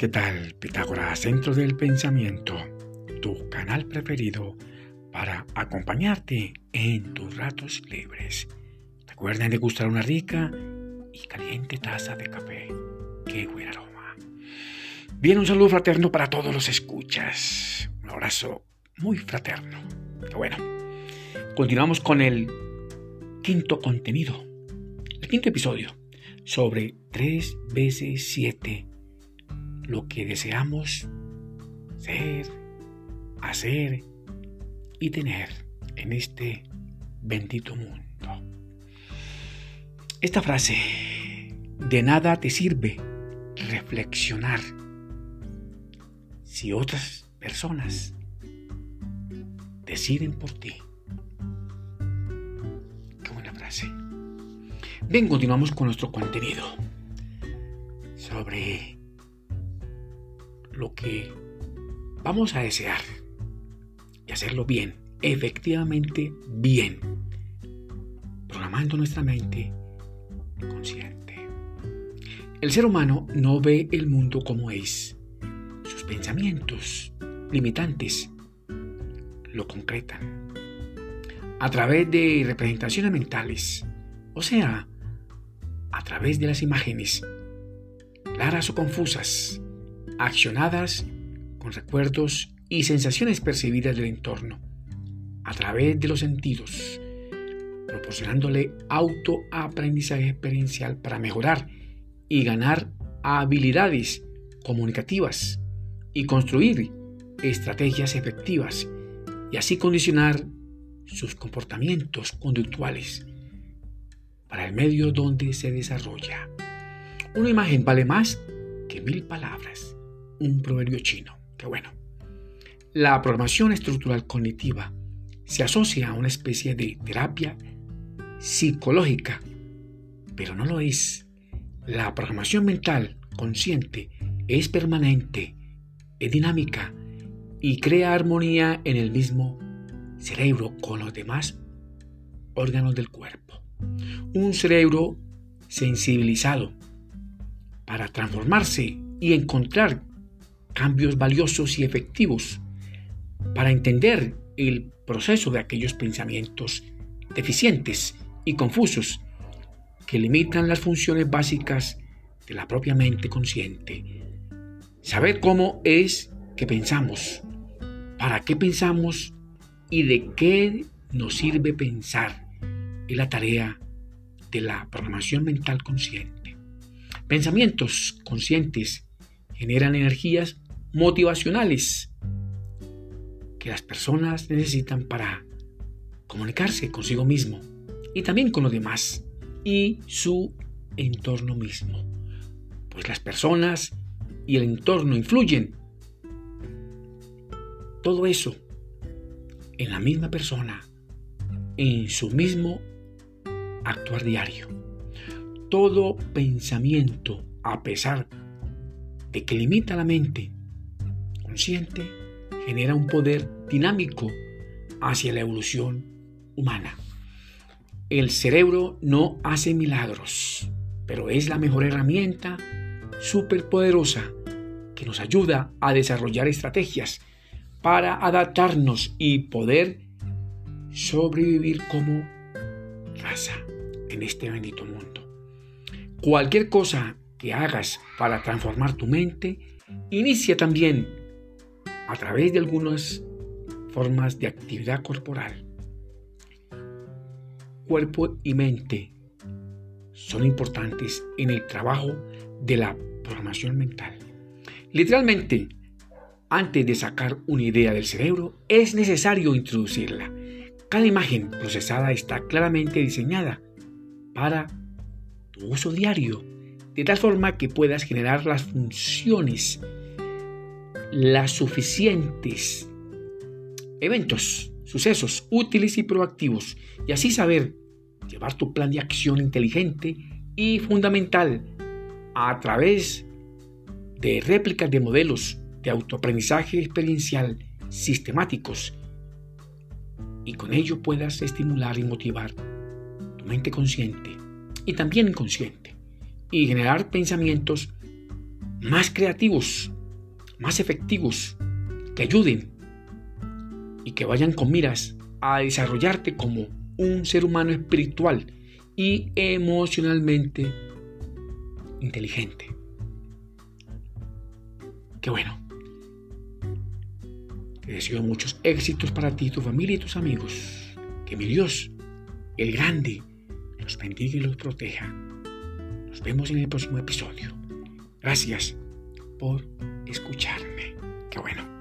¿qué tal? Pitágoras, Centro del Pensamiento, tu canal preferido para acompañarte en tus ratos libres. Recuerden degustar una rica y caliente taza de café. ¡Qué buen aroma! Bien, un saludo fraterno para todos los escuchas. Un abrazo muy fraterno. Bueno, continuamos con el quinto contenido, el quinto episodio sobre 3 veces 7 lo que deseamos ser, hacer y tener en este bendito mundo. Esta frase, de nada te sirve reflexionar si otras personas deciden por ti. Qué buena frase. Bien, continuamos con nuestro contenido sobre lo que vamos a desear y hacerlo bien, efectivamente bien, programando nuestra mente consciente. El ser humano no ve el mundo como es. Sus pensamientos limitantes lo concretan a través de representaciones mentales, o sea, a través de las imágenes, claras o confusas, accionadas con recuerdos y sensaciones percibidas del entorno, a través de los sentidos, proporcionándole autoaprendizaje experiencial para mejorar y ganar habilidades comunicativas y construir estrategias efectivas y así condicionar sus comportamientos conductuales para el medio donde se desarrolla. Una imagen vale más que mil palabras un proverbio chino. Que bueno. La programación estructural cognitiva se asocia a una especie de terapia psicológica, pero no lo es. La programación mental consciente es permanente, es dinámica y crea armonía en el mismo cerebro con los demás órganos del cuerpo. Un cerebro sensibilizado para transformarse y encontrar cambios valiosos y efectivos para entender el proceso de aquellos pensamientos deficientes y confusos que limitan las funciones básicas de la propia mente consciente. Saber cómo es que pensamos, para qué pensamos y de qué nos sirve pensar es la tarea de la programación mental consciente. Pensamientos conscientes generan energías motivacionales que las personas necesitan para comunicarse consigo mismo y también con los demás y su entorno mismo. Pues las personas y el entorno influyen. Todo eso en la misma persona, en su mismo actuar diario. Todo pensamiento, a pesar de que limita la mente consciente, genera un poder dinámico hacia la evolución humana. El cerebro no hace milagros, pero es la mejor herramienta superpoderosa que nos ayuda a desarrollar estrategias para adaptarnos y poder sobrevivir como raza en este bendito mundo. Cualquier cosa que hagas para transformar tu mente, inicia también a través de algunas formas de actividad corporal. Cuerpo y mente son importantes en el trabajo de la programación mental. Literalmente, antes de sacar una idea del cerebro, es necesario introducirla. Cada imagen procesada está claramente diseñada para tu uso diario de tal forma que puedas generar las funciones, las suficientes eventos, sucesos útiles y proactivos, y así saber llevar tu plan de acción inteligente y fundamental a través de réplicas de modelos de autoaprendizaje experiencial sistemáticos y con ello puedas estimular y motivar tu mente consciente y también inconsciente y generar pensamientos más creativos, más efectivos, que ayuden y que vayan con miras a desarrollarte como un ser humano espiritual y emocionalmente inteligente. Qué bueno. Te deseo muchos éxitos para ti, tu familia y tus amigos. Que mi Dios, el grande, los bendiga y los proteja. Nos vemos en el próximo episodio. Gracias por escucharme. Qué bueno.